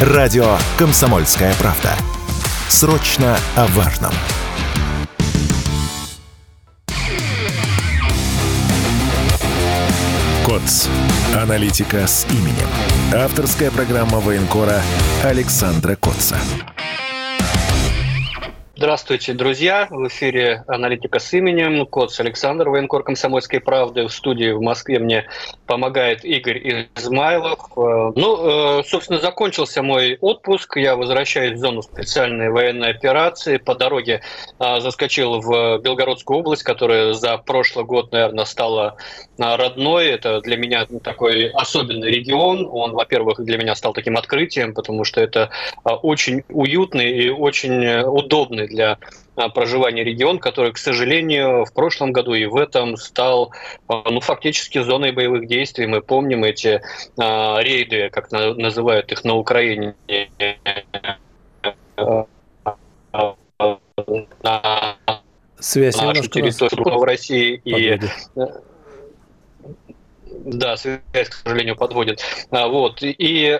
Радио «Комсомольская правда». Срочно о важном. КОЦ. Аналитика с именем. Авторская программа военкора Александра Котца. Здравствуйте, друзья! В эфире «Аналитика с именем». Коц Александр, военкор «Комсомольской правды». В студии в Москве мне помогает Игорь Измайлов. Э, ну, э, собственно, закончился мой отпуск. Я возвращаюсь в зону специальной военной операции. По дороге э, заскочил в Белгородскую область, которая за прошлый год, наверное, стала родной. Это для меня такой особенный регион. Он, во-первых, для меня стал таким открытием, потому что это очень уютный и очень удобный для а, проживания регион, который, к сожалению, в прошлом году и в этом стал а, ну, фактически зоной боевых действий. Мы помним эти а, рейды, как на, называют их на Украине, на Связь нашу территорию в России и да, связь, к сожалению, подводит. Вот. И,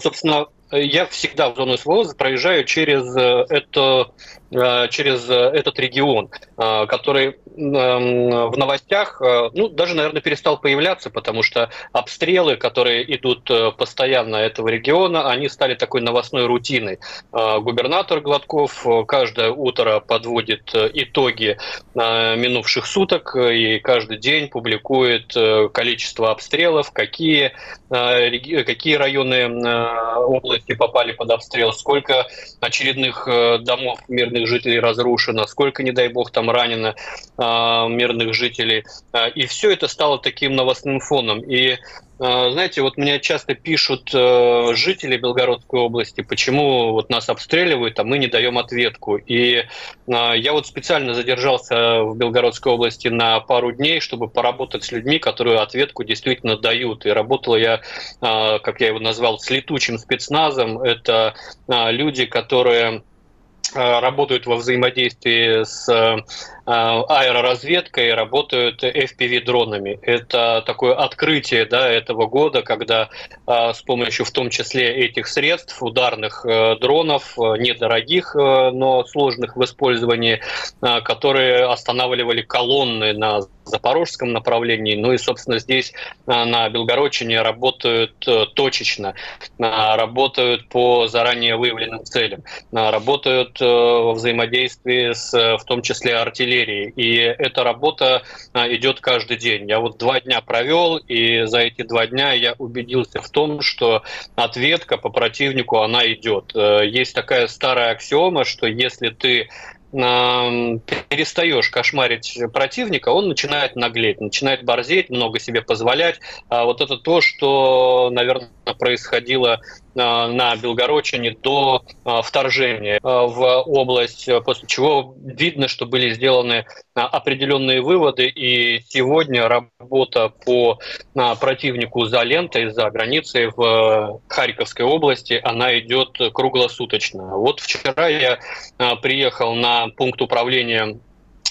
собственно, я всегда в зону СВО проезжаю через э, это через э, этот регион, э, который эм, в новостях, ну, даже, наверное, перестал появляться, потому что обстрелы, которые идут постоянно этого региона, они стали такой новостной рутиной. Губернатор Гладков каждое утро подводит итоги минувших суток и каждый день публикует количество обстрелов, какие, какие районы области попали под обстрел, сколько очередных домов мирных мирных жителей разрушено, сколько, не дай бог, там ранено э, мирных жителей. А, и все это стало таким новостным фоном. И а, знаете, вот мне часто пишут э, жители Белгородской области, почему вот нас обстреливают, а мы не даем ответку. И я вот специально задержался в Белгородской области на пару дней, чтобы поработать с людьми, которые ответку действительно дают. И работал я, как я его назвал, с летучим спецназом. Это люди, которые работают во взаимодействии с э, аэроразведкой, работают FPV-дронами. Это такое открытие да, этого года, когда э, с помощью в том числе этих средств, ударных дронов, недорогих, но сложных в использовании, которые останавливали колонны на запорожском направлении, ну и, собственно, здесь на Белгородчине работают точечно, работают по заранее выявленным целям, работают во взаимодействии с, в том числе, артиллерией. И эта работа идет каждый день. Я вот два дня провел, и за эти два дня я убедился в том, что ответка по противнику, она идет. Э, есть такая старая аксиома, что если ты перестаешь кошмарить противника, он начинает наглеть, начинает борзеть, много себе позволять. А вот это то, что, наверное, происходило а, на Белгородчине до а, вторжения в область, после чего видно, что были сделаны определенные выводы, и сегодня работа по противнику за лентой, за границей в Харьковской области, она идет круглосуточно. Вот вчера я приехал на пункт управления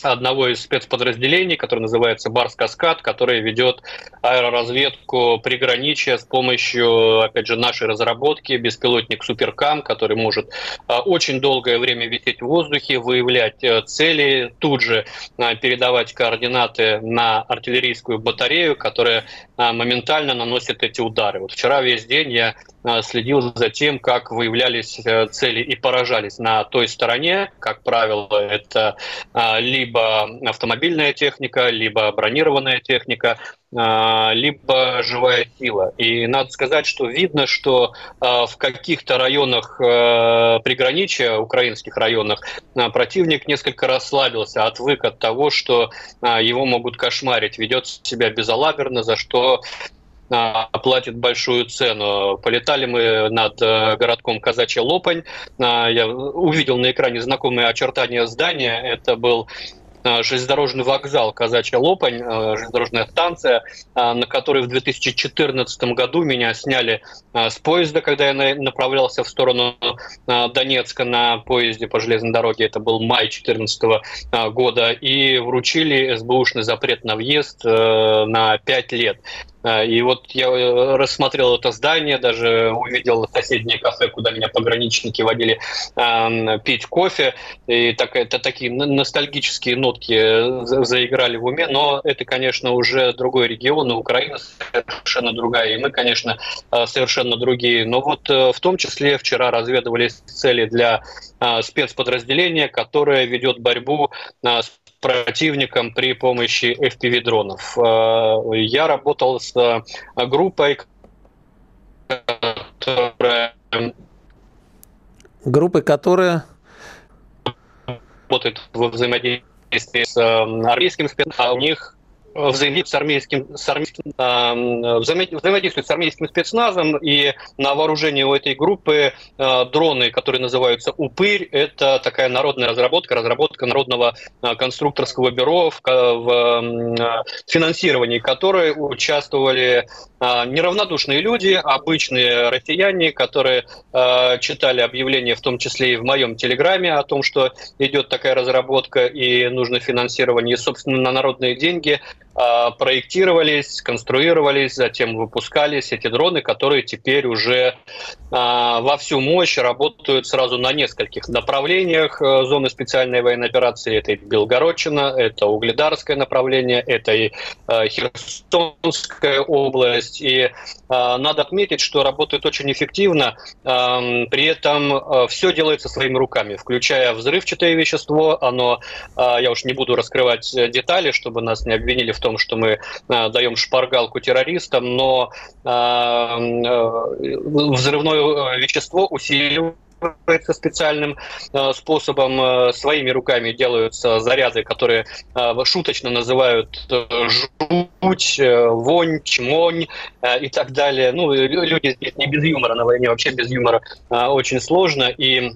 одного из спецподразделений, который называется Барс-Каскад, который ведет аэроразведку приграничия с помощью, опять же, нашей разработки, беспилотник Суперкам, который может а, очень долгое время висеть в воздухе, выявлять э, цели, тут же а, передавать координаты на артиллерийскую батарею, которая а, моментально наносит эти удары. Вот вчера весь день я следил за тем, как выявлялись э, цели и поражались на той стороне. Как правило, это либо либо автомобильная техника, либо бронированная техника, либо живая сила. И надо сказать, что видно, что в каких-то районах приграничия, украинских районах, противник несколько расслабился, отвык от того, что его могут кошмарить, ведет себя безалаберно, за что платит большую цену. Полетали мы над э, городком Казачья Лопань. Я увидел на экране знакомые очертания здания. Это был Э, железнодорожный вокзал Казачья Лопань, э, железнодорожная станция, на которой в 2014 году меня сняли с поезда, когда я направлялся в сторону Донецка на поезде по железной дороге. Это был май 2014 года. И вручили СБУшный запрет на въезд на 5 лет. И вот я рассмотрел это здание, даже увидел соседнее кафе, куда меня пограничники водили пить кофе. И так, это такие ностальгические нотки заиграли в уме. Но это, конечно, уже другой регион, и Украина совершенно другая. И мы, конечно, совершенно другие. Но вот в том числе вчера разведывались цели для спецподразделения, которое ведет борьбу с противником при помощи FPV-дронов. Э, я работал с э, группой, которая... Группой, которая... Работает во взаимодействии с э, армейским спецназом. А у них взаимодействует с армейским, с армейским э, взаимодействует с армейским спецназом, и на вооружении у этой группы э, дроны, которые называются «Упырь», это такая народная разработка, разработка Народного э, конструкторского бюро, в, в э, финансировании которой участвовали неравнодушные люди, обычные россияне, которые э, читали объявления, в том числе и в моем телеграме, о том, что идет такая разработка и нужно финансирование, собственно, на народные деньги – а, проектировались, конструировались, затем выпускались эти дроны, которые теперь уже а, во всю мощь работают сразу на нескольких направлениях э, зоны специальной военной операции. Это и Белгородчина, это Угледарское направление, это и э, Херсонская область. И а, надо отметить, что работают очень эффективно. При этом э, все делается своими руками, включая взрывчатое вещество. Оно, я уж не буду раскрывать детали, чтобы нас не обвинили в том, что мы а, даем шпаргалку террористам, но а, взрывное вещество усиливает специальным способом, своими руками делаются заряды, которые шуточно называют жуть, вонь, чмонь и так далее. Ну, люди здесь не без юмора на войне, вообще без юмора очень сложно, и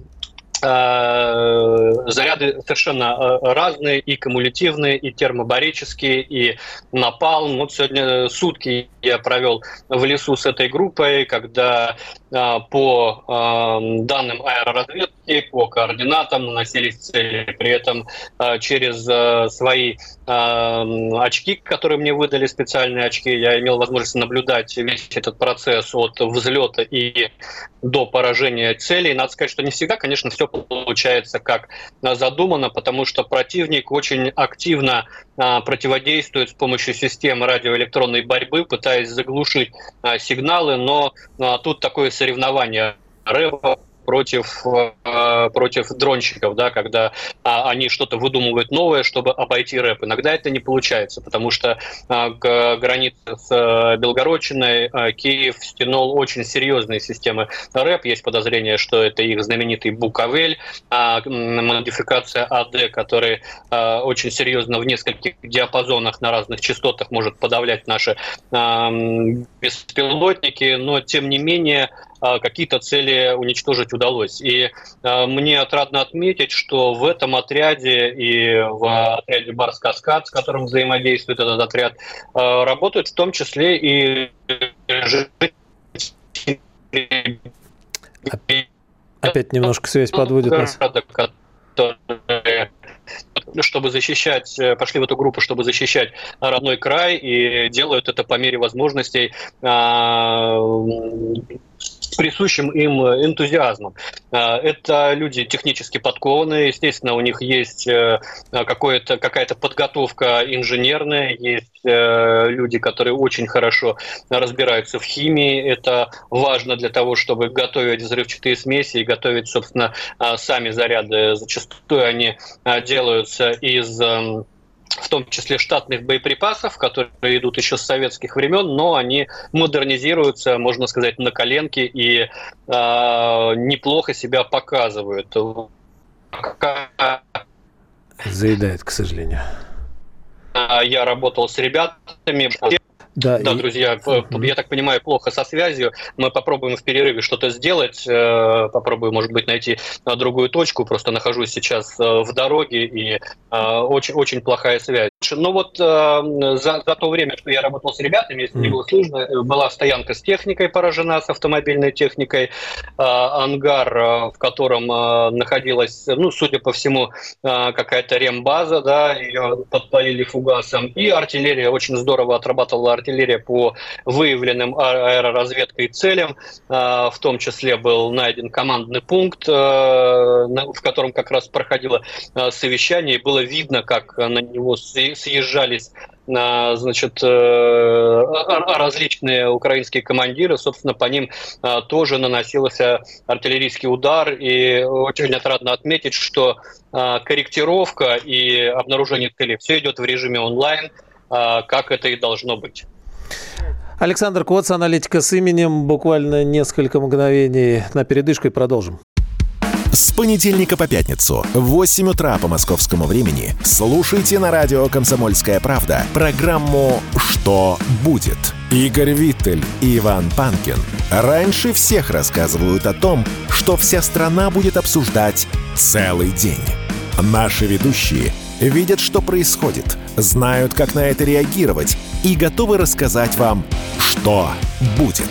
Э, заряды совершенно э, разные, и кумулятивные, и термобарические, и напалм. Вот сегодня сутки я провел в лесу с этой группой, когда э, по данным аэроразведки, по координатам наносились цели. При этом через свои очки, которые мне выдали, специальные очки, я имел возможность наблюдать весь этот процесс от взлета и до поражения целей. Надо сказать, что не всегда, конечно, все получается как задумано, потому что противник очень активно а, противодействует с помощью системы радиоэлектронной борьбы, пытаясь заглушить а, сигналы, но а, тут такое соревнование. Рэпа против, э, против дронщиков, да, когда а, они что-то выдумывают новое, чтобы обойти рэп. Иногда это не получается, потому что а, к границе с э, Белгородчиной а, Киев стянул очень серьезные системы рэп. Есть подозрение, что это их знаменитый Буковель, модификация АД, который очень серьезно в нескольких диапазонах на разных частотах может подавлять наши беспилотники, но тем не менее а, какие-то цели уничтожить удалось. И а, мне отрадно отметить, что в этом отряде и в отряде Барс-Каскад, с которым взаимодействует этот отряд, а, работают в том числе и Опять немножко связь подводит нас. Чтобы защищать, э, пошли в эту группу, чтобы защищать родной край, и делают это по мере возможностей присущим им энтузиазмом. А, это люди технически подкованные, естественно, у них есть э, какая-то подготовка инженерная, есть э, люди, которые очень хорошо разбираются в химии. Это важно для того, чтобы готовить взрывчатые смеси и готовить, собственно, сами заряды. Зачастую они делаются из эм, в том числе штатных боеприпасов, которые идут еще с советских времен, но они модернизируются, можно сказать, на коленке и э, неплохо себя показывают. Заедает, к сожалению. Я работал с ребятами, да, да и... друзья, я так понимаю, плохо со связью. Мы попробуем в перерыве что-то сделать, э, попробую, может быть, найти другую точку. Просто нахожусь сейчас э, в дороге и э, очень, очень плохая связь. Но вот э, за, за то время, что я работал с ребятами, если не было сложно, э, была стоянка с техникой поражена, с автомобильной техникой, э, ангар, э, в котором э, находилась, ну, судя по всему, э, какая-то рембаза, да, ее подпалили фугасом, и артиллерия, очень здорово отрабатывала артиллерия по выявленным а, аэроразведкой целям, э, в том числе был найден командный пункт, э, в котором как раз проходило э, совещание, и было видно, как на него съезжались значит, э, различные украинские командиры, собственно, по ним э, тоже наносился артиллерийский удар, и очень отрадно отметить, что корректировка и обнаружение целей все идет в режиме онлайн, как это и должно быть. Александр Коц, аналитика с именем. Буквально несколько мгновений на передышку и продолжим. С понедельника по пятницу в 8 утра по московскому времени слушайте на радио «Комсомольская правда» программу «Что будет?». Игорь Виттель и Иван Панкин раньше всех рассказывают о том, что вся страна будет обсуждать целый день. Наши ведущие видят, что происходит, знают, как на это реагировать и готовы рассказать вам, что будет.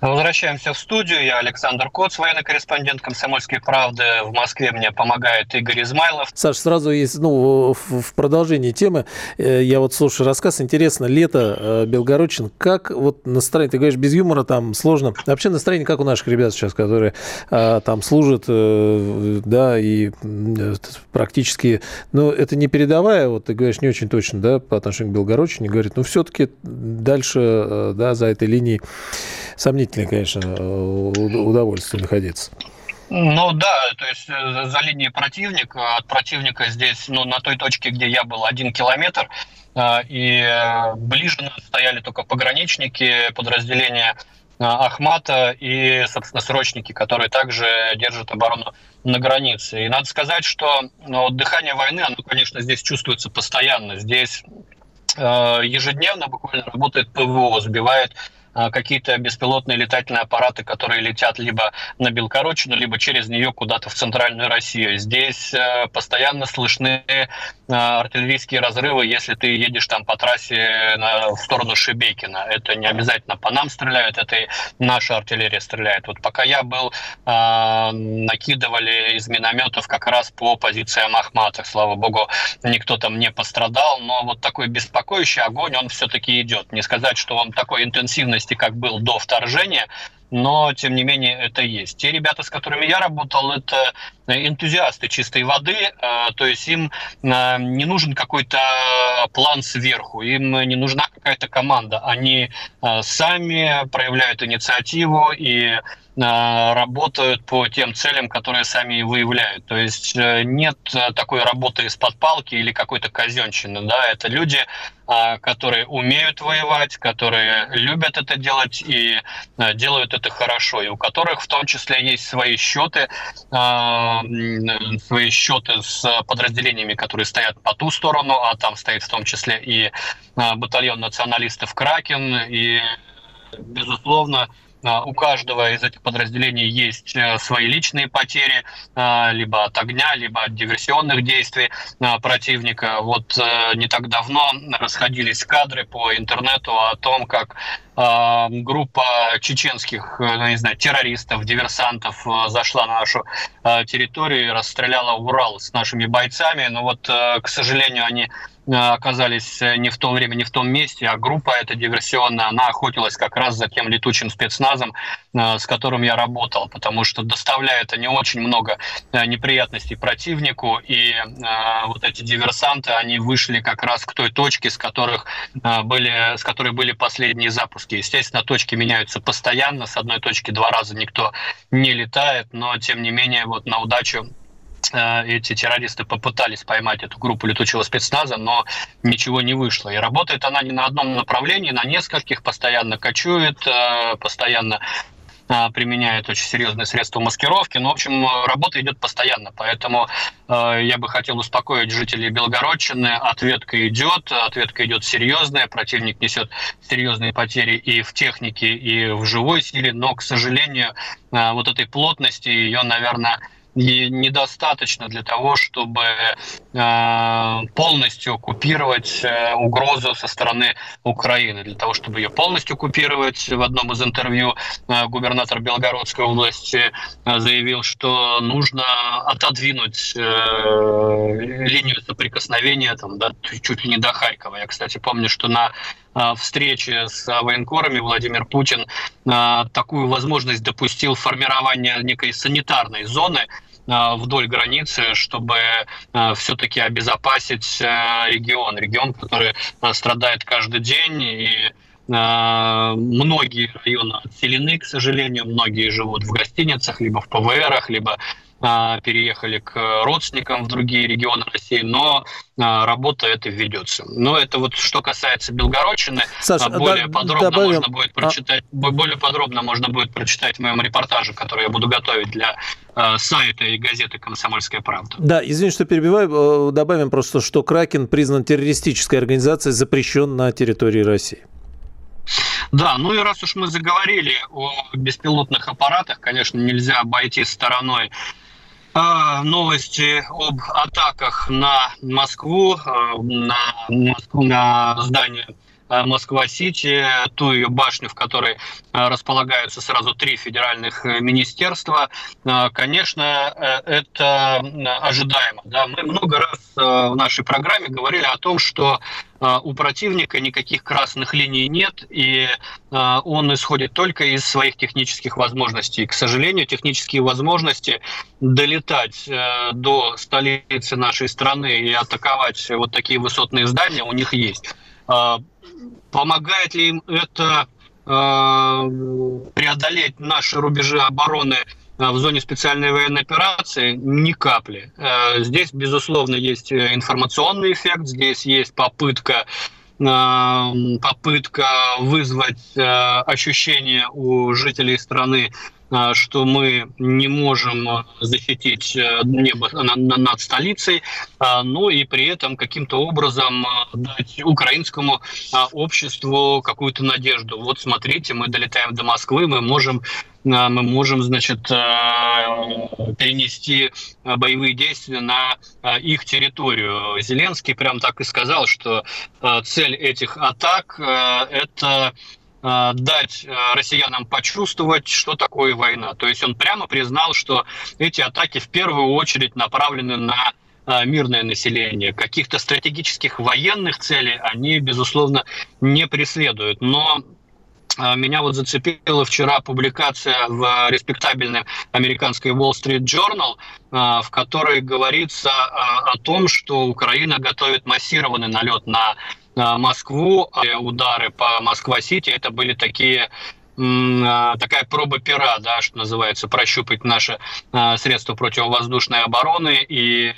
Возвращаемся в студию. Я Александр Коц, военный корреспондент «Комсомольской правды». В Москве мне помогает Игорь Измайлов. Саш, сразу есть, ну, в продолжении темы, э, я вот слушаю рассказ, интересно, лето, э, Белгородчин, как вот настроение, ты говоришь, без юмора там сложно. Вообще настроение как у наших ребят сейчас, которые а, там служат, да, и практически, ну, это не передавая, вот ты говоришь не очень точно, да, по отношению к Белгородчине, говорит, ну, все-таки дальше, да, за этой линией сомнительное, конечно, удовольствие находиться. Ну да, то есть э, за линией противника, от противника здесь, ну на той точке, где я был, один километр, э, и э, ближе нас стояли только пограничники, подразделения Ахмата и, собственно, срочники, которые также держат оборону на границе. И надо сказать, что ну, дыхание войны, оно, конечно, здесь чувствуется постоянно. Здесь ежедневно буквально работает ПВО, сбивает какие-то беспилотные летательные аппараты, которые летят либо на Белгородчину, либо через нее куда-то в центральную Россию. Здесь э, постоянно слышны э, артиллерийские разрывы, если ты едешь там по трассе в сторону Шебекина. Это не обязательно по нам стреляют, это и наша артиллерия стреляет. Вот пока я был, а, накидывали из минометов как раз по позициям Ахмата. Слава богу, никто там не пострадал, но вот такой беспокоящий огонь, он все-таки идет. Не сказать, что он такой интенсивный мощности, как был до вторжения, но тем не менее это есть. Те ребята, с которыми я работал, это энтузиасты чистой воды, э, то есть им э, не нужен какой-то план сверху, им не нужна какая-то команда. Они э, сами проявляют инициативу и работают по тем целям, которые сами выявляют. То есть нет такой работы из-под палки или какой-то казенщины. Да? Это люди, которые умеют воевать, которые любят это делать и делают это хорошо, и у которых в том числе есть свои счеты свои счеты с подразделениями, которые стоят по ту сторону, а там стоит в том числе и а, батальон националистов «Кракен», и, безусловно, а, у каждого из этих подразделений есть э, свои личные потери, а, либо от огня, либо от диверсионных действий противника. Вот э, не так давно расходились кадры по интернету о том, как группа чеченских, э, ну, не знаю, террористов, диверсантов зашла на нашу территорию и расстреляла Урал с нашими бойцами. Но вот, к сожалению, они Э, оказались э, не в то время, не в том месте, а группа эта диверсионная, она охотилась как раз за тем летучим спецназом, э, с которым я работал, потому что доставляет они очень много неприятностей противнику, и вот эти диверсанты, они вышли как раз к той точке, с, которых были, с которой были последние запуски. Естественно, точки меняются постоянно, с одной точки два раза никто не летает, но тем не менее вот на удачу Э, эти террористы попытались поймать эту группу летучего спецназа, но ничего не вышло. И работает она не на одном направлении, на нескольких, постоянно кочует, э, постоянно применяет очень серьезные средства маскировки. Ну, в общем, работа идет постоянно, поэтому я бы хотел успокоить жителей Белгородчины. Ответка идет, ответка идет серьезная, противник несет серьезные потери и в технике, и в живой силе, но, к сожалению, вот этой плотности ее, наверное, недостаточно для того, чтобы э, полностью купировать э, угрозу со стороны Украины. Для того, чтобы ее полностью купировать, в одном из интервью э, губернатор Белгородской области заявил, что нужно отодвинуть линию соприкосновения там, да, чуть ли не до Харькова. Я, кстати, помню, что на встрече с военкорами Владимир Путин такую возможность допустил формирование некой санитарной зоны вдоль границы, чтобы все-таки обезопасить регион. Регион, который страдает каждый день и многие районы отселены, к сожалению, многие живут в гостиницах, либо в ПВРах, либо переехали к родственникам в другие регионы России, но а, работа это ведется. Но это вот что касается Белгородчины, Саша, более да, подробно добавим... можно будет а прочитать, а... более подробно можно будет прочитать в моем репортаже, который я буду готовить для сайта и газеты «Комсомольская правда». Да, извини, что перебиваю. Э, добавим просто, что Кракен признан террористической организацией, запрещен на территории России. Да, ну и раз уж мы заговорили о беспилотных аппаратах, конечно, нельзя обойти стороной а, новости об атаках на Москву, а, на, на здание а, Москва-Сити, ту ее башню, в которой располагаются сразу три федеральных э, министерства. Конечно, э, это ожидаемо. Да? Мы много раз э, в нашей программе говорили о том, что а, у противника никаких красных линий нет, и а, он исходит только из своих технических возможностей. К сожалению, технические возможности долетать э, до столицы нашей страны и атаковать вот такие высотные здания у них есть. А, помогает ли им это преодолеть наши рубежи обороны в зоне специальной военной операции ни капли. Э, здесь, безусловно, есть э, информационный эффект, здесь есть попытка э, попытка вызвать ощущение у жителей страны а, что мы не можем а, защитить э, небо над столицей, а, ну и при этом каким-то образом дать украинскому обществу какую-то надежду. Вот смотрите, мы долетаем до Москвы, мы можем мы можем, значит, перенести боевые действия на их территорию. Зеленский прям так и сказал, что цель этих атак – это дать россиянам почувствовать, что такое война. То есть он прямо признал, что эти атаки в первую очередь направлены на мирное население. Каких-то стратегических военных целей они, безусловно, не преследуют. Но меня вот зацепила вчера публикация в респектабельной американской Wall Street Journal, в которой говорится о том, что Украина готовит массированный налет на Москву, а удары по Москва-Сити, это были такие а, такая проба пера, да, что называется, прощупать наши а, средства противовоздушной обороны и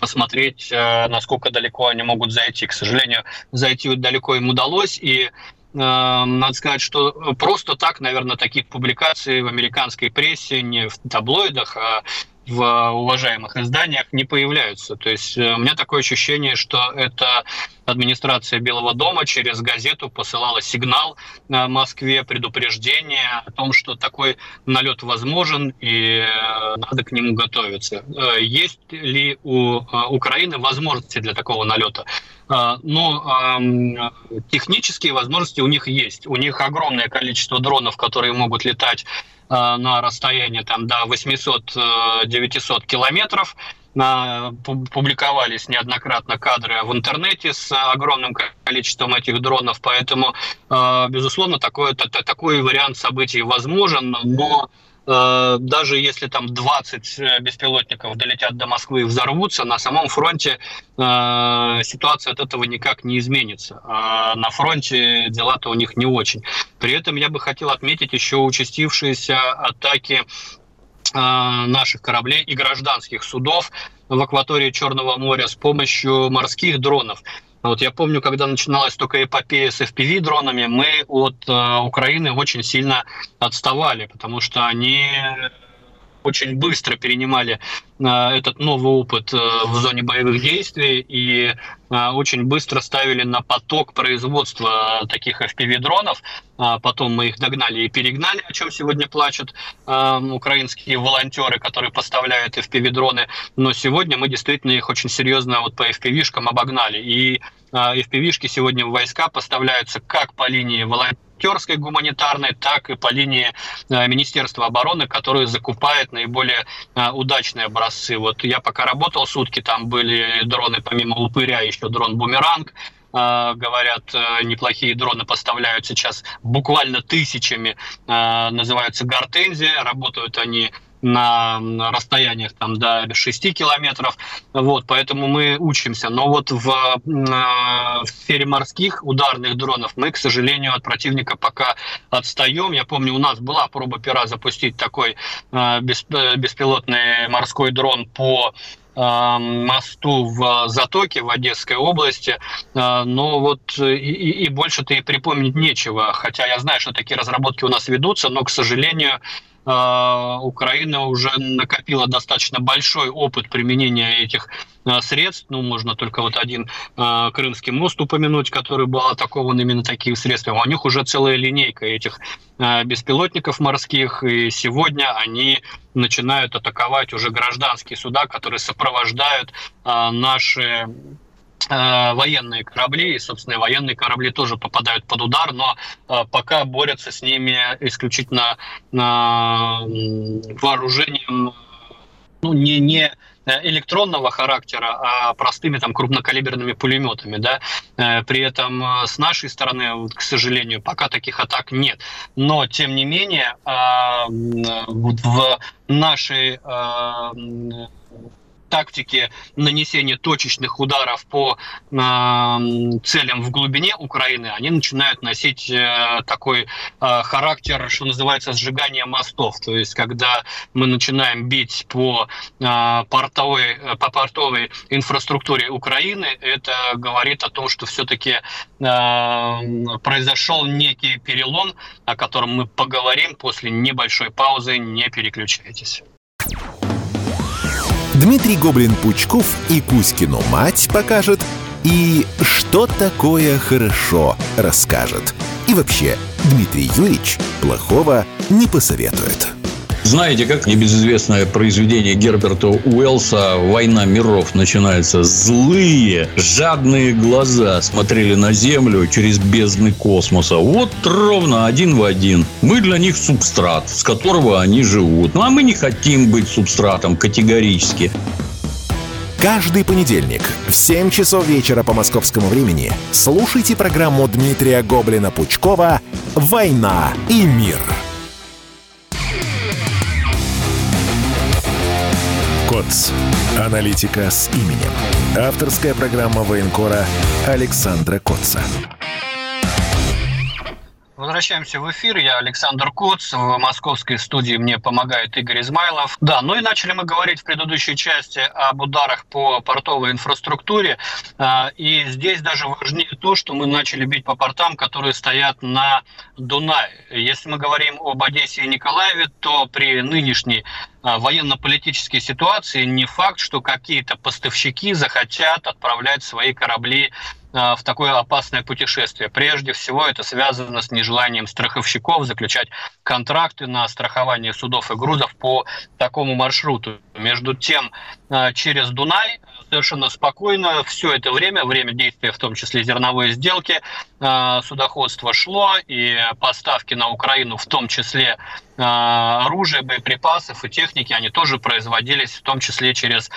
посмотреть, насколько далеко они могут зайти. К сожалению, зайти далеко им удалось, и надо сказать, что просто так, наверное, таких публикаций в американской прессе, не в таблоидах, а в уважаемых изданиях не появляются. То есть э, у меня такое ощущение, что это администрация Белого дома через газету посылала сигнал на Москве, предупреждение о том, что такой налет возможен и э, надо к нему готовиться. Э, есть ли у Украины возможности для такого налета? Ну, технические возможности у них есть. У них огромное количество дронов, которые могут летать Э, на расстояние там, до 800-900 э, километров. Публиковались неоднократно кадры в интернете с огромным количеством этих дронов, поэтому, э, безусловно, такой, такой вариант событий возможен, но Э, даже если там 20 э, беспилотников долетят до Москвы и взорвутся, на самом фронте э, ситуация от этого никак не изменится. А на фронте дела-то у них не очень. При этом я бы хотел отметить еще участившиеся атаки наших кораблей и гражданских судов в акватории Черного моря с помощью морских дронов. Вот я помню, когда начиналась только эпопея с FPV-дронами, мы от э, Украины очень сильно отставали, потому что они очень быстро перенимали этот новый опыт э, в зоне боевых действий и э, очень быстро ставили на поток производства таких FPV-дронов. Потом мы их догнали и перегнали, о чем сегодня плачут украинские волонтеры, которые поставляют FPV-дроны. Но сегодня мы действительно их очень серьезно вот по FPV-шкам обогнали. И FPV-шки сегодня в войска поставляются как по линии волонтеров, волонтерской гуманитарной, так и по линии э, Министерства обороны, которое закупает наиболее э, удачные образцы. Вот я пока работал сутки, там были дроны помимо упыря, еще дрон «Бумеранг», э, говорят, неплохие дроны поставляют сейчас буквально тысячами, называются «Гортензия», работают они на расстояниях там до 6 километров. Вот, поэтому мы учимся. Но вот в, э, в сфере морских ударных дронов мы, к сожалению, от противника пока отстаем. Я помню, у нас была проба пера запустить такой э, беспилотный морской дрон по мосту в Затоке в Одесской области, э, но вот и, и больше-то и припомнить нечего, хотя я знаю, что такие разработки у нас ведутся, но, к сожалению, Украина уже накопила достаточно большой опыт применения этих а, средств. Ну, можно только вот один а, Крымский мост упомянуть, который был атакован именно такими средствами. У них уже целая линейка этих беспилотников морских, и сегодня они начинают атаковать уже гражданские суда, которые сопровождают наши военные корабли, и, собственно, военные корабли тоже попадают под удар, но э, пока борются с ними исключительно вооружением, ну, не, не электронного характера, а простыми там крупнокалиберными пулеметами, да. Э, при этом с нашей стороны, к сожалению, пока таких атак нет. Но тем не менее в нашей тактики нанесения точечных ударов по э, целям в глубине Украины, они начинают носить э, такой э, характер, что называется, сжигание мостов. То есть, когда мы начинаем бить по, э, портовой, по портовой инфраструктуре Украины, это говорит о том, что все-таки э, произошел некий перелом, о котором мы поговорим после небольшой паузы. Не переключайтесь. Дмитрий Гоблин-Пучков и Кузькину мать покажет, и что такое хорошо расскажет. И вообще, Дмитрий Юрьевич плохого не посоветует. Знаете, как небезызвестное произведение Герберта Уэллса «Война миров» начинается? Злые, жадные глаза смотрели на Землю через бездны космоса. Вот ровно один в один. Мы для них субстрат, с которого они живут. Ну, а мы не хотим быть субстратом категорически. Каждый понедельник в 7 часов вечера по московскому времени слушайте программу Дмитрия Гоблина-Пучкова «Война и мир». КОЦ. Аналитика с именем. Авторская программа военкора Александра Котца. Возвращаемся в эфир. Я Александр Коц. В московской студии мне помогает Игорь Измайлов. Да, ну и начали мы говорить в предыдущей части об ударах по портовой инфраструктуре. А, и здесь даже важнее то, что мы начали бить по портам, которые стоят на Дунае. Если мы говорим об Одессе и Николаеве, то при нынешней а, военно-политической ситуации не факт, что какие-то поставщики захотят отправлять свои корабли в такое опасное путешествие. Прежде всего, это связано с нежеланием страховщиков заключать контракты на страхование судов и грузов по такому маршруту. Между тем, а, через Дунай совершенно спокойно все это время, время действия, в том числе зерновой сделки, а, судоходство шло, и поставки на Украину, в том числе оружия, боеприпасов и техники, они тоже производились, в том числе через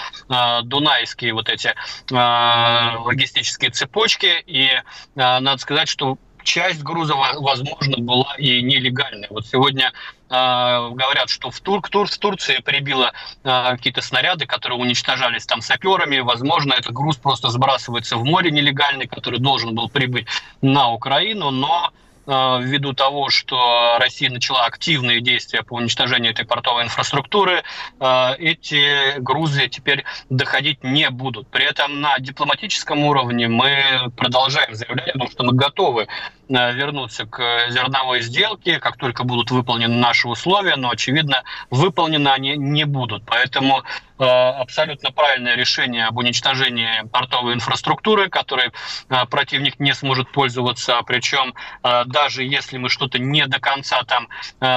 дунайские вот эти логистические цепочки. И надо сказать, что часть груза, возможно, была и нелегальная. Вот сегодня э, говорят, что в, Тур, Тур, в Турции прибило э, какие-то снаряды, которые уничтожались там саперами. Возможно, этот груз просто сбрасывается в море нелегальный, который должен был прибыть на Украину, но ввиду того, что Россия начала активные действия по уничтожению этой портовой инфраструктуры, эти грузы теперь доходить не будут. При этом на дипломатическом уровне мы продолжаем заявлять, что мы готовы вернуться к зерновой сделке, как только будут выполнены наши условия, но, очевидно, выполнены они не будут. Поэтому э, абсолютно правильное решение об уничтожении портовой инфраструктуры, которой э, противник не сможет пользоваться. Причем э, даже если мы что-то не до конца там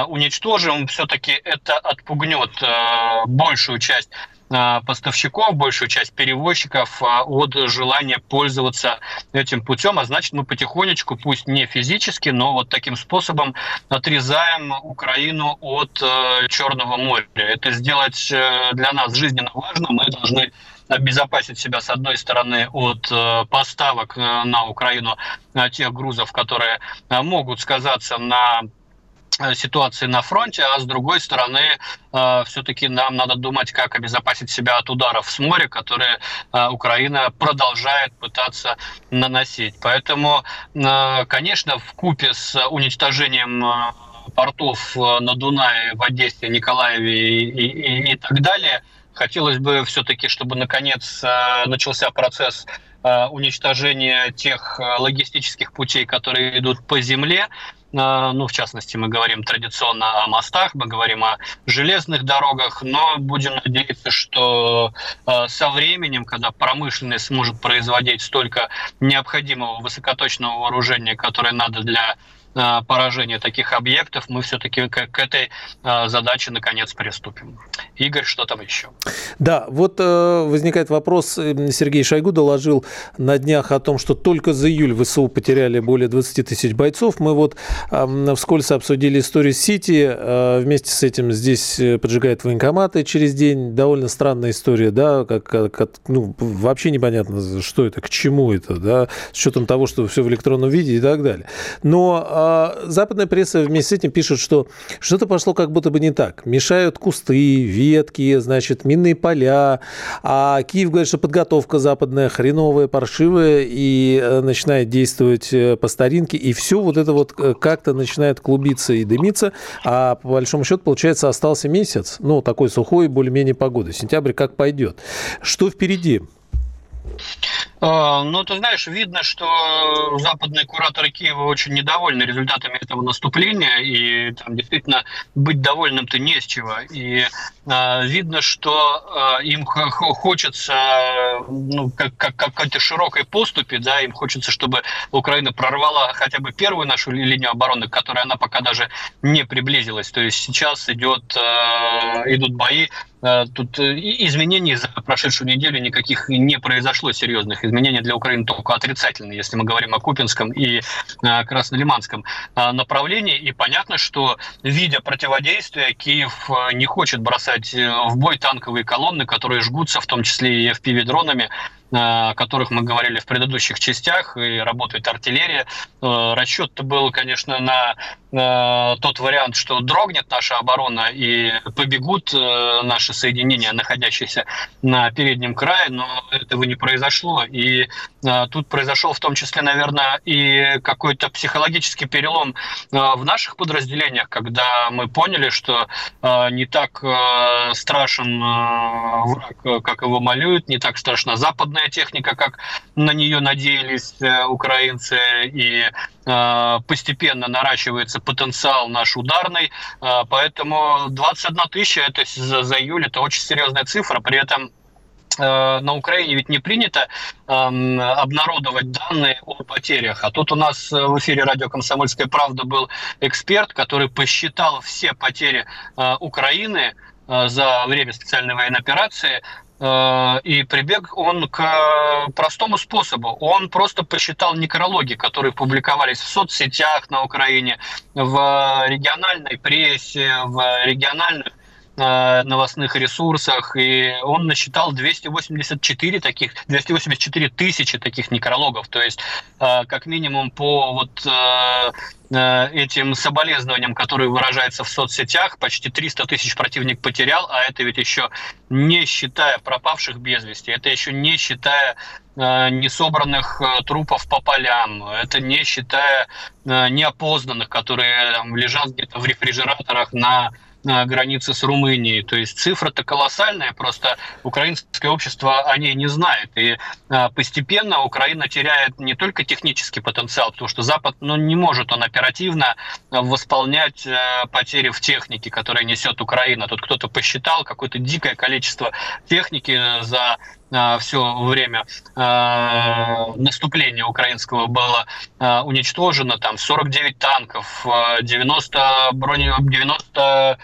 уничтожим, все-таки это отпугнет большую часть поставщиков, большую часть перевозчиков а, от желания пользоваться этим путем, а значит мы потихонечку, пусть не физически, но вот таким способом отрезаем Украину от э, Черного моря. Это сделать э, для нас жизненно важно. Мы должны обезопасить себя, с одной стороны, от э, поставок на Украину тех грузов, которые могут сказаться на ситуации на фронте, а с другой стороны, э, все-таки нам надо думать, как обезопасить себя от ударов с моря, которые э, Украина продолжает пытаться наносить. Поэтому, конечно, в купе с уничтожением портов на Дунае, в Одессе, Николаеве и, и, и так далее, хотелось бы все-таки, чтобы наконец начался процесс уничтожения тех логистических путей, которые идут по земле, ну, в частности, мы говорим традиционно о мостах, мы говорим о железных дорогах, но будем надеяться, что э, со временем, когда промышленность сможет производить столько необходимого высокоточного вооружения, которое надо для поражения таких объектов, мы все-таки к, к этой э, задаче наконец приступим. Игорь, что там еще? Да, вот э, возникает вопрос. Сергей Шойгу доложил на днях о том, что только за июль ВСУ потеряли более 20 тысяч бойцов. Мы вот э, вскользь обсудили историю Сити. Э, вместе с этим здесь поджигают военкоматы через день. Довольно странная история, да, как, как ну, вообще непонятно, что это, к чему это, да, с учетом того, что все в электронном виде и так далее. Но а, западная пресса вместе с этим пишет, что что-то пошло как будто бы не так. Мешают кусты, ветки, значит, минные поля. А Киев говорит, что подготовка западная хреновая, паршивая и э, начинает действовать э, по старинке. И все вот это вот э, как-то начинает клубиться и дымиться. А по большому счету, получается, остался месяц. Ну, такой сухой, более-менее погоды. Сентябрь как пойдет. Что впереди? А, ну, ты знаешь, видно, что западные кураторы Киева очень недовольны результатами этого наступления, и там действительно быть довольным-то не с чего. И э, видно, что э, им хочется ну, как, как, какой-то широкой поступи, да, им хочется, чтобы Украина прорвала хотя бы первую нашу линию обороны, к которой она пока даже не приблизилась. То есть сейчас идет, э, идут бои Тут изменений за прошедшую неделю никаких не произошло серьезных изменения для Украины только отрицательные, если мы говорим о Купинском и э, Краснолиманском э, направлении. И понятно, что, видя противодействие, Киев э, не хочет бросать в бой танковые колонны, которые жгутся, в том числе и FPV-дронами, о которых мы говорили в предыдущих частях, и работает артиллерия. Расчет-то был, конечно, на тот вариант, что дрогнет наша оборона и побегут наши соединения, находящиеся на переднем крае, но этого не произошло. И тут произошел в том числе, наверное, и какой-то психологический перелом в наших подразделениях, когда мы поняли, что не так страшен враг, как его малюют, не так страшна западная техника, как на нее надеялись э, украинцы, и постепенно наращивается потенциал наш ударный, поэтому 21 тысяча это за, за июль это очень серьезная цифра, при этом Э, на Украине ведь не принято эм, обнародовать данные о потерях. А тут у нас э, в эфире радио «Комсомольская правда» был эксперт, который посчитал все потери э, Украины э, за время специальной военной операции. Э, и прибег он к простому способу. Он просто посчитал некрологи, которые публиковались в соцсетях на Украине, в региональной прессе, в региональных новостных ресурсах, и он насчитал 284 таких, 284 тысячи таких некрологов, то есть как минимум по вот Э, этим соболезнованием, которое выражается в соцсетях. Почти 300 тысяч противник потерял, а это ведь еще не считая пропавших без вести, это еще не считая э, несобранных э, трупов по полям, это не считая неопознанных, которые лежат где-то в рефрижераторах на на границе с Румынией. То есть цифра-то колоссальная, просто украинское общество о ней не знает. И а, постепенно Украина теряет не только технический потенциал, потому что Запад ну, не может он оперативно восполнять э, потери в технике, которые несет Украина. Тут кто-то посчитал какое-то дикое количество техники за все время а, наступления украинского было а, уничтожено, там 49 танков, 90 брони, 90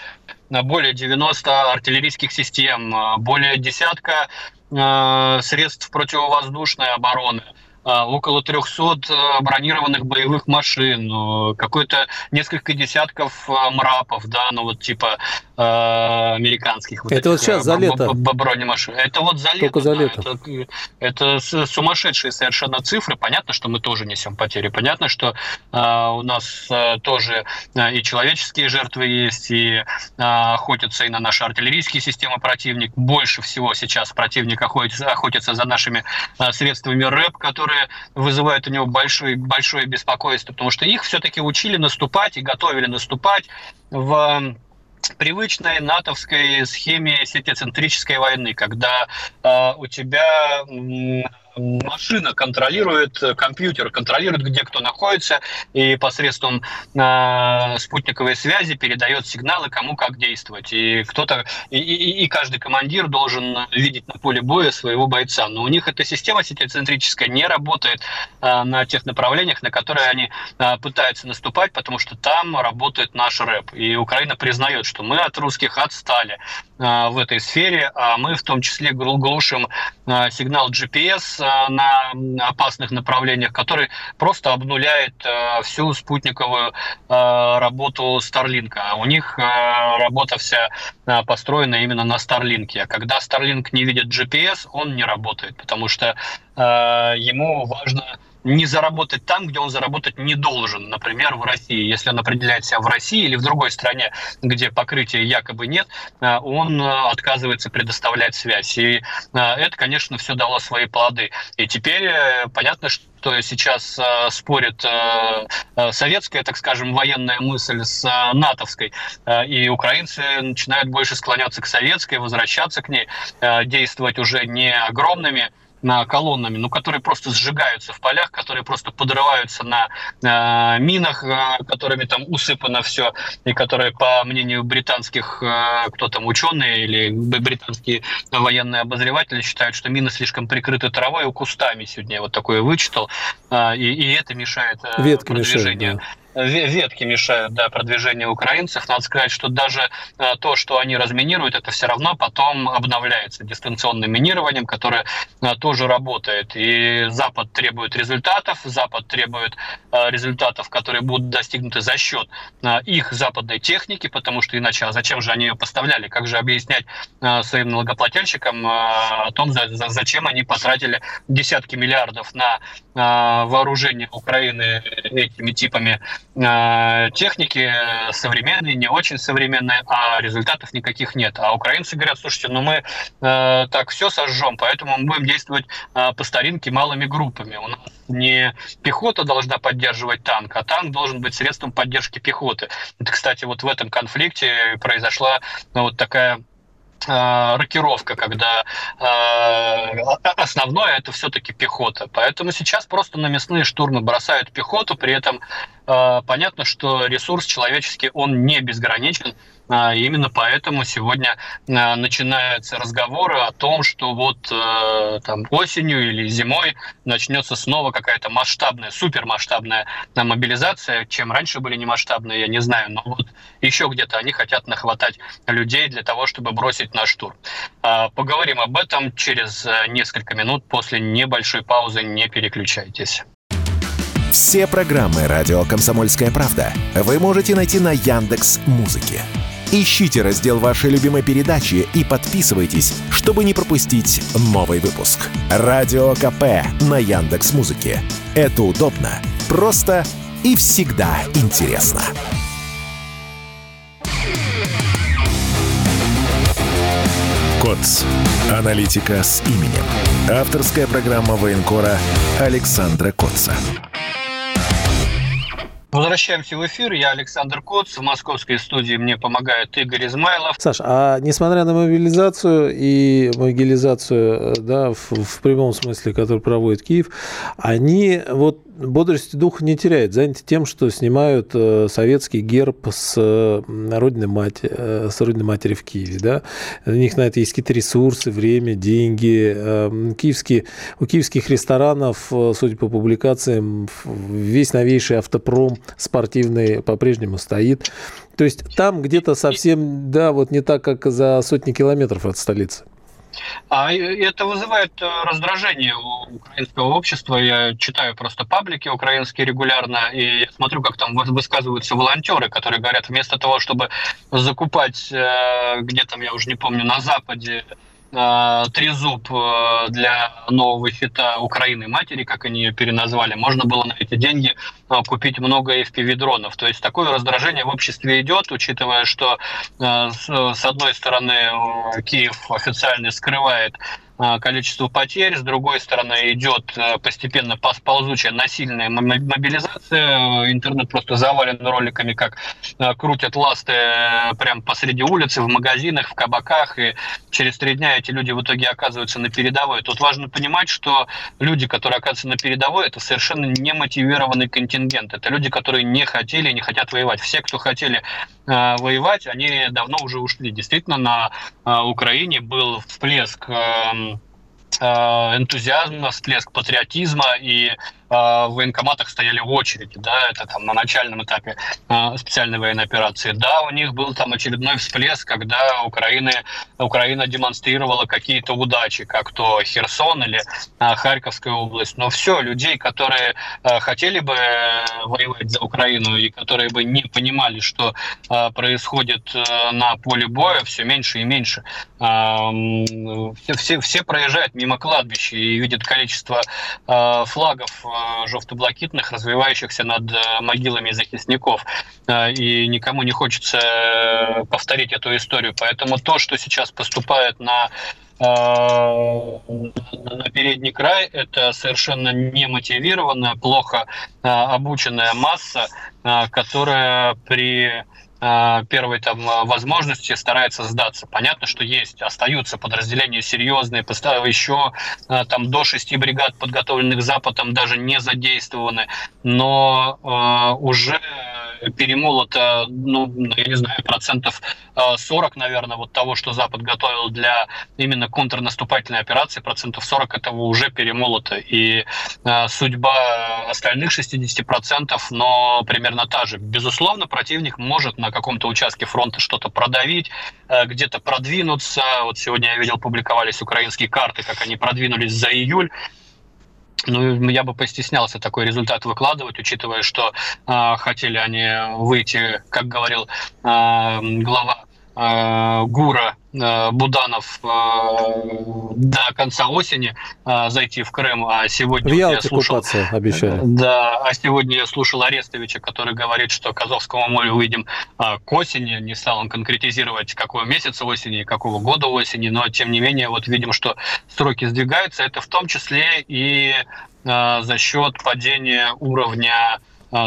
более 90 артиллерийских систем, более десятка средств противовоздушной обороны – а, около 300 э, бронированных боевых машин, э, какое-то несколько десятков э, мрапов, да, ну вот типа э, американских. Вот это вот сейчас за лето. Бронемашин. Это вот за лето. Только за лето. Да, это, это сумасшедшие совершенно цифры. Понятно, что мы тоже несем потери. Понятно, что э, у нас э, тоже э, и человеческие жертвы есть, и э, охотятся и на наши артиллерийские системы противник. Больше всего сейчас противник охотится, охотится за нашими э, средствами РЭП, которые которые вызывают у него большое, большое беспокойство, потому что их все-таки учили наступать и готовили наступать в привычной натовской схеме сетицентрической войны, когда э, у тебя машина контролирует, компьютер контролирует, где кто находится, и посредством э, спутниковой связи передает сигналы, кому как действовать. И кто-то, и, и, и каждый командир должен видеть на поле боя своего бойца. Но у них эта система сетицентрическая не работает э, на тех направлениях, на которые они э, пытаются наступать, потому что там работает наш рэп. И Украина признает, что мы от русских отстали э, в этой сфере, а мы в том числе глушим э, сигнал GPS Э, на опасных направлениях, который просто обнуляет э, всю спутниковую э, работу Старлинка. У них работа вся построена именно на. А когда Starlink не видит GPS, он не работает, потому что ему важно не заработать там, где он заработать не должен, например, в России. Если он определяет себя в России или в другой стране, где покрытия якобы нет, э, он э, отказывается предоставлять связь. И э, это, конечно, все дало свои плоды. И теперь понятно, что сейчас э, спорит э, советская, так скажем, военная мысль с э, натовской, э, и украинцы начинают больше склоняться к советской, возвращаться к ней, э, действовать уже не огромными на колоннами, ну, которые просто сжигаются в полях, которые просто подрываются на э, минах, э, которыми там усыпано все, и которые, по мнению британских, э, кто там, ученые или британские военные обозреватели считают, что мины слишком прикрыты травой и кустами сегодня. Я вот такое вычитал, э, и, и это мешает э, Ветки продвижению. Мешают, да ветки мешают да, продвижению украинцев. Надо сказать, что даже э, то, что они разминируют, это все равно потом обновляется дистанционным минированием, которое э, тоже работает. И Запад требует результатов, Запад требует э, результатов, которые будут достигнуты за счет их западной техники, потому что иначе, а зачем же они ее поставляли? Как же объяснять своим налогоплательщикам о том, зачем они потратили десятки миллиардов на вооружение Украины этими типами техники современные, не очень современные, а результатов никаких нет. А украинцы говорят, слушайте, ну мы э, так все сожжем, поэтому мы будем действовать э, по старинке малыми группами. У нас не пехота должна поддерживать танк, а танк должен быть средством поддержки пехоты. Это, кстати, вот в этом конфликте произошла ну, вот такая Э, рокировка, когда э, основное это все-таки пехота. Поэтому сейчас просто на мясные штурмы бросают пехоту, при этом э, понятно, что ресурс человеческий, он не безграничен, а, именно поэтому сегодня а, начинаются разговоры о том, что вот э, там осенью или зимой начнется снова какая-то масштабная, супермасштабная мобилизация. Чем раньше были не масштабные, я не знаю, но вот еще где-то они хотят нахватать людей для того, чтобы бросить наш тур. А, поговорим об этом через э, несколько минут после небольшой паузы. Не переключайтесь. Все программы радио Комсомольская правда вы можете найти на Яндекс Музыке. Ищите раздел вашей любимой передачи и подписывайтесь, чтобы не пропустить новый выпуск. Радио КП на Яндекс Музыке. Это удобно, просто и всегда интересно. КОЦ. Аналитика с именем. Авторская программа военкора Александра Котца. Возвращаемся в эфир. Я Александр Коц. В московской студии мне помогает Игорь Измайлов. Саш, а несмотря на мобилизацию и могилизацию, да, в, в прямом смысле, которую проводит Киев, они вот бодрости духа не теряют, заняты тем, что снимают э, советский герб с э, родной матери, э, с родной матери в Киеве. Да? У них на это есть какие-то ресурсы, время, деньги. Киевские, у киевских ресторанов, судя по публикациям, весь новейший автопром спортивный по-прежнему стоит. То есть там где-то совсем, да, вот не так, как за сотни километров от столицы. А это вызывает э, раздражение у украинского общества. Я читаю просто паблики украинские регулярно и смотрю, как там высказываются волонтеры, которые говорят, вместо того, чтобы закупать э, где там, я уже не помню, на Западе Э, трезуб э, для нового щита Украины матери, как они ее переназвали, можно было на эти деньги купить много FPV-дронов. То есть такое раздражение в обществе идет, учитывая, что с одной стороны Киев официально скрывает Э, количество потерь, с другой стороны идет э, постепенно ползучая насильная мобилизация, интернет просто завален роликами, как э, крутят ласты прямо посреди улицы, в магазинах, в кабаках, и через три дня эти люди в итоге оказываются на передовой. Тут важно понимать, что люди, которые оказываются на передовой, это совершенно не мотивированный контингент. Это люди, которые не хотели, не хотят воевать. Все, кто хотели воевать, они давно уже ушли. Действительно, на Украине был всплеск эм, Э, энтузиазма, всплеск патриотизма, и э, в военкоматах стояли очереди, да, это там на начальном этапе э, специальной военной операции. Да, у них был там очередной всплеск, когда Украина, Украина демонстрировала какие-то удачи, как то Херсон или Харьковская область. Но все, людей, которые хотели бы воевать за Украину и которые бы не понимали, что происходит на поле боя, все меньше и меньше. Все, все, все проезжают мимо кладбища и видят количество э, флагов желто-блакитных, развивающихся над э, могилами захисников. Э, и никому не хочется э, повторить эту историю. Поэтому то, что сейчас поступает на на передний край это совершенно немотивированная, плохо обученная масса, которая при первой там э, возможности старается сдаться. Понятно, что есть, остаются подразделения серьезные, еще э, там до шести бригад, подготовленных Западом, даже не задействованы, но э, уже перемолото, ну, я не знаю, процентов 40, наверное, вот того, что Запад готовил для именно контрнаступательной операции, процентов 40 этого уже перемолото. И судьба остальных 60%, но примерно та же. Безусловно, противник может на каком-то участке фронта что-то продавить, э, где-то продвинуться. Вот сегодня я видел, публиковались украинские карты, как они продвинулись за июль. Ну, я бы постеснялся такой результат выкладывать, учитывая, что э, хотели они выйти, как говорил э, глава ГУРа Э, Буданов э, до конца осени э, зайти в Крым, а сегодня в я слушал, обещали. Да, а сегодня я слушал Арестовича, который говорит, что к Азовскому морю выйдем к осени. Не стал он конкретизировать, какого месяца осени, какого года осени, но тем не менее вот видим, что сроки сдвигаются. Это в том числе и за счет падения уровня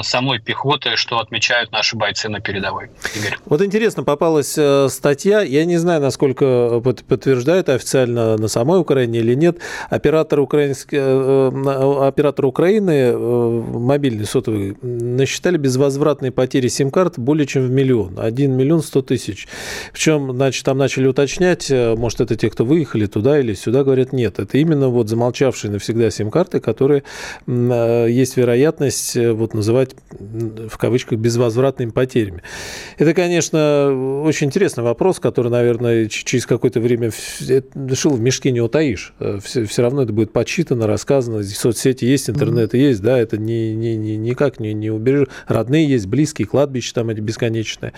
самой пехоты, что отмечают наши бойцы на передовой. Игорь. Вот интересно, попалась э, статья, я не знаю, насколько подтверждает официально на самой Украине или нет, оператор, украинский, э, э, оператор Украины, мобильный сотовый, насчитали безвозвратные потери сим-карт более чем в миллион, 1 миллион 100 тысяч. Причем, значит, там начали уточнять, может, это те, кто выехали туда или сюда, говорят, нет, это именно вот замолчавшие навсегда сим-карты, которые есть вероятность вот называть называть в кавычках безвозвратными потерями. Это, конечно, очень интересный вопрос, который, наверное, через какое-то время шил в мешке не утаишь. Все, все равно это будет подсчитано, рассказано. Здесь соцсети есть, интернет mm-hmm. есть, да, это не, не, не, никак не, не убережешь. Родные есть, близкие, кладбища там эти бесконечные.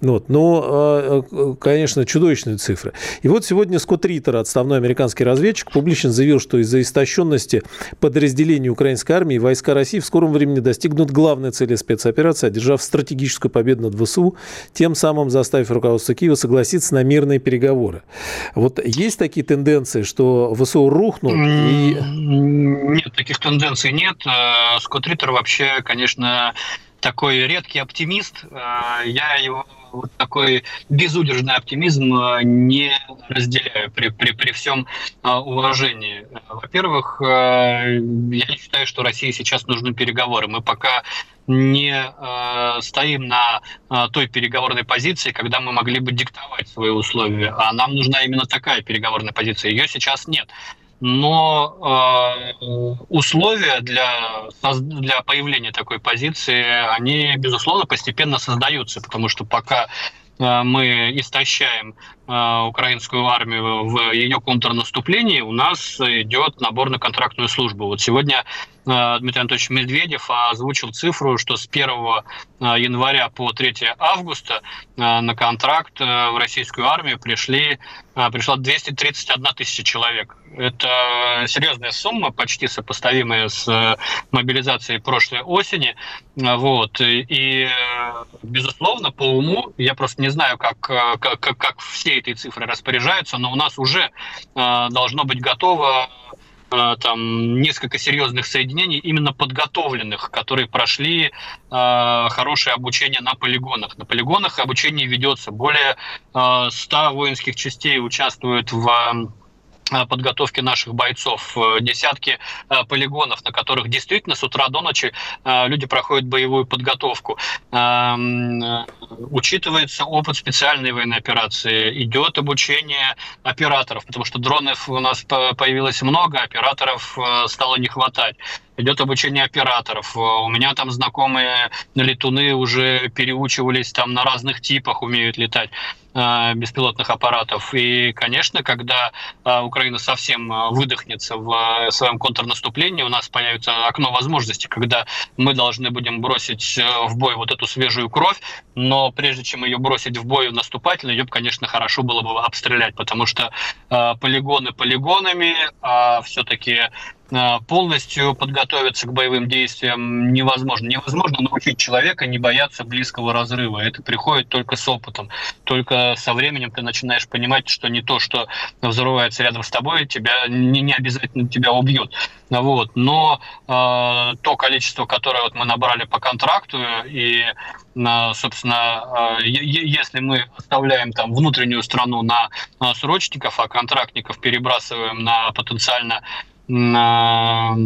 Вот. Но, а, конечно, чудовищные цифры. И вот сегодня Скотт Риттер, отставной американский разведчик, публично заявил, что из-за истощенности подразделений украинской армии войска России в скором времени достигнут главной цели спецоперации, одержав стратегическую победу над ВСУ, тем самым заставив руководство Киева согласиться на мирные переговоры. Вот есть такие тенденции, что ВСУ рухнут? И... Нет, таких тенденций нет. Э, Скотт Риттер вообще, конечно, такой редкий оптимист. Э, я его вот такой безудержный оптимизм э, не разделяю при, при, при всем э, уважении. Во-первых, я не считаю, что России сейчас нужны переговоры. Мы пока не э, стоим на э, той переговорной позиции, когда мы могли бы диктовать свои условия. А нам нужна именно такая переговорная позиция. Ее сейчас нет но э, условия для, для появления такой позиции, они, безусловно, постепенно создаются, потому что пока э, мы истощаем украинскую армию в ее контрнаступлении, у нас идет набор на контрактную службу. Вот сегодня Э, Дмитрий Анатольевич Медведев озвучил цифру, что с 1 э, января по 3 августа э, на контракт в российскую армию пришли, пришла 231 тысяча человек. Это серьезная сумма, почти сопоставимая с мобилизацией прошлой осени. Вот. И, безусловно, по уму, я просто не знаю, как, как, как все эти цифры распоряжаются, но у нас уже должно быть готово Э, там несколько серьезных соединений, именно подготовленных, которые прошли э, хорошее обучение на полигонах. На полигонах обучение ведется. Более э, 100 воинских частей участвуют в Э, подготовки наших бойцов, э, десятки э, полигонов, на которых действительно с утра до ночи люди проходят боевую подготовку. Эм, учитывается опыт специальной военной операции, идет обучение операторов, потому что дронов у нас появилось много, операторов стало не хватать идет обучение операторов. У меня там знакомые летуны уже переучивались там на разных типах, умеют летать. Э, беспилотных аппаратов. И, конечно, когда э, Украина совсем э, выдохнется в своем контрнаступлении, у нас появится окно возможностей, когда мы должны будем бросить в бой вот эту свежую кровь, но прежде чем ее бросить в бой наступательный, ее, конечно, хорошо было бы обстрелять, потому что полигоны полигонами, а все-таки Э, полностью подготовиться к боевым действиям невозможно. Невозможно научить человека не бояться близкого разрыва. Это приходит только с опытом. Только со временем ты начинаешь понимать, что не то, что взрывается рядом с тобой, тебя не, не обязательно тебя убьют. Вот. Но э, то количество, которое вот мы набрали по контракту, и, э, собственно, э, если мы оставляем там внутреннюю страну на, на срочников, а контрактников перебрасываем на потенциально на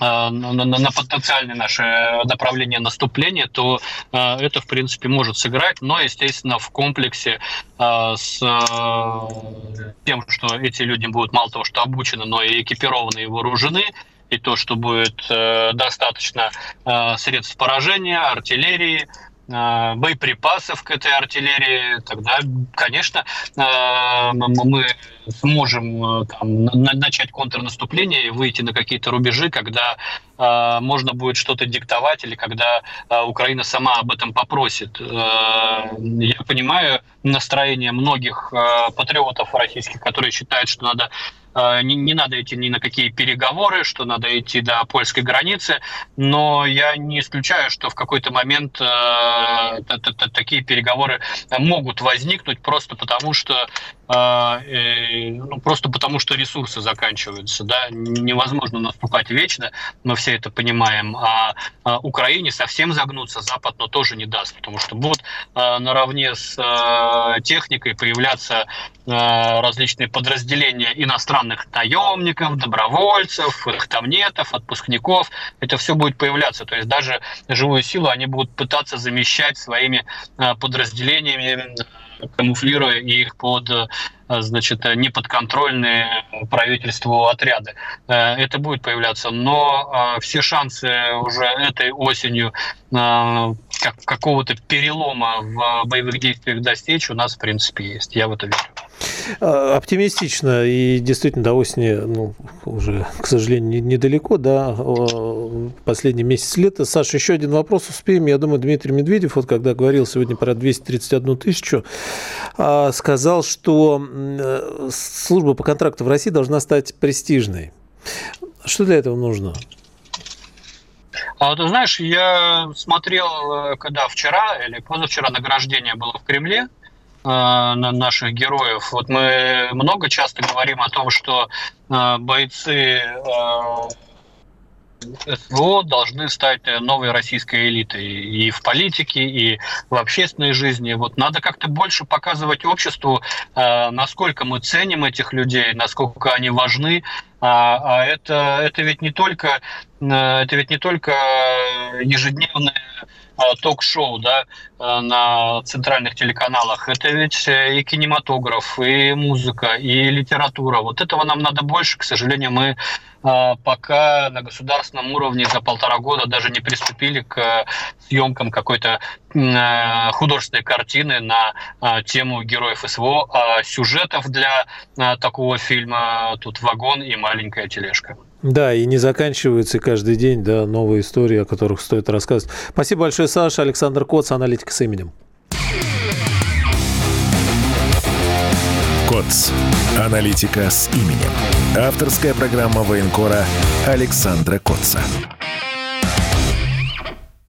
на, на, на потенциальное наше направление наступления, то э, это, в принципе, может сыграть, но, естественно, в комплексе э, с э, тем, что эти люди будут мало того, что обучены, но и экипированы и вооружены, и то, что будет э, достаточно э, средств поражения, артиллерии, Э, боеприпасов к этой артиллерии, тогда, конечно, э, мы сможем э, там, начать контрнаступление и выйти на какие-то рубежи, когда можно будет что-то диктовать или когда Украина сама об этом попросит. Я понимаю настроение многих патриотов российских, которые считают, что надо Э, не, не надо идти ни на какие переговоры, что надо идти до польской границы, но я не исключаю, что в какой-то момент э, такие переговоры могут возникнуть просто потому, что э, ну, просто потому, что ресурсы заканчиваются, да, невозможно наступать вечно, мы все это понимаем, а, а Украине совсем загнуться Запад, но тоже не даст, потому что будут наравне с техникой появляться различные подразделения иностранных иностранных наемников, добровольцев, хтамнетов, отпускников. Это все будет появляться. То есть даже живую силу они будут пытаться замещать своими э, подразделениями камуфлируя их под значит, неподконтрольные правительству отряды. Это будет появляться, но все шансы уже этой осенью как, какого-то перелома в боевых действиях достичь у нас, в принципе, есть. Я в это верю. А, оптимистично. И действительно, до осени, ну, уже, к сожалению, недалеко, да, последний месяц лета. Саша, еще один вопрос успеем. Я думаю, Дмитрий Медведев, вот когда говорил сегодня про 231 тысячу, а, сказал, что служба по контракту в России должна стать престижной. Что для этого нужно? А ты знаешь, я смотрел, э, когда вчера или позавчера награждение было в Кремле, на наших героев. Вот мы много часто говорим о том, что э, бойцы СВО должны стать новой российской элитой и в политике, и в общественной жизни. Вот надо как-то больше показывать обществу, насколько мы ценим этих людей, насколько они важны, а, а это, это ведь не только это ведь не только ежедневные ток-шоу да, а, на центральных телеканалах. Это ведь и кинематограф, и музыка, и литература. Вот этого нам надо больше. К сожалению, мы пока на государственном уровне за полтора года даже не приступили к съемкам какой-то художественной картины на тему героев СВО. А сюжетов для такого фильма тут вагон и маленькая тележка. Да, и не заканчивается каждый день, да, новые истории, о которых стоит рассказывать. Спасибо большое, Саша. Александр Коц, аналитик с именем. КОЦ. Аналитика с именем. Авторская программа военкора Александра Котца.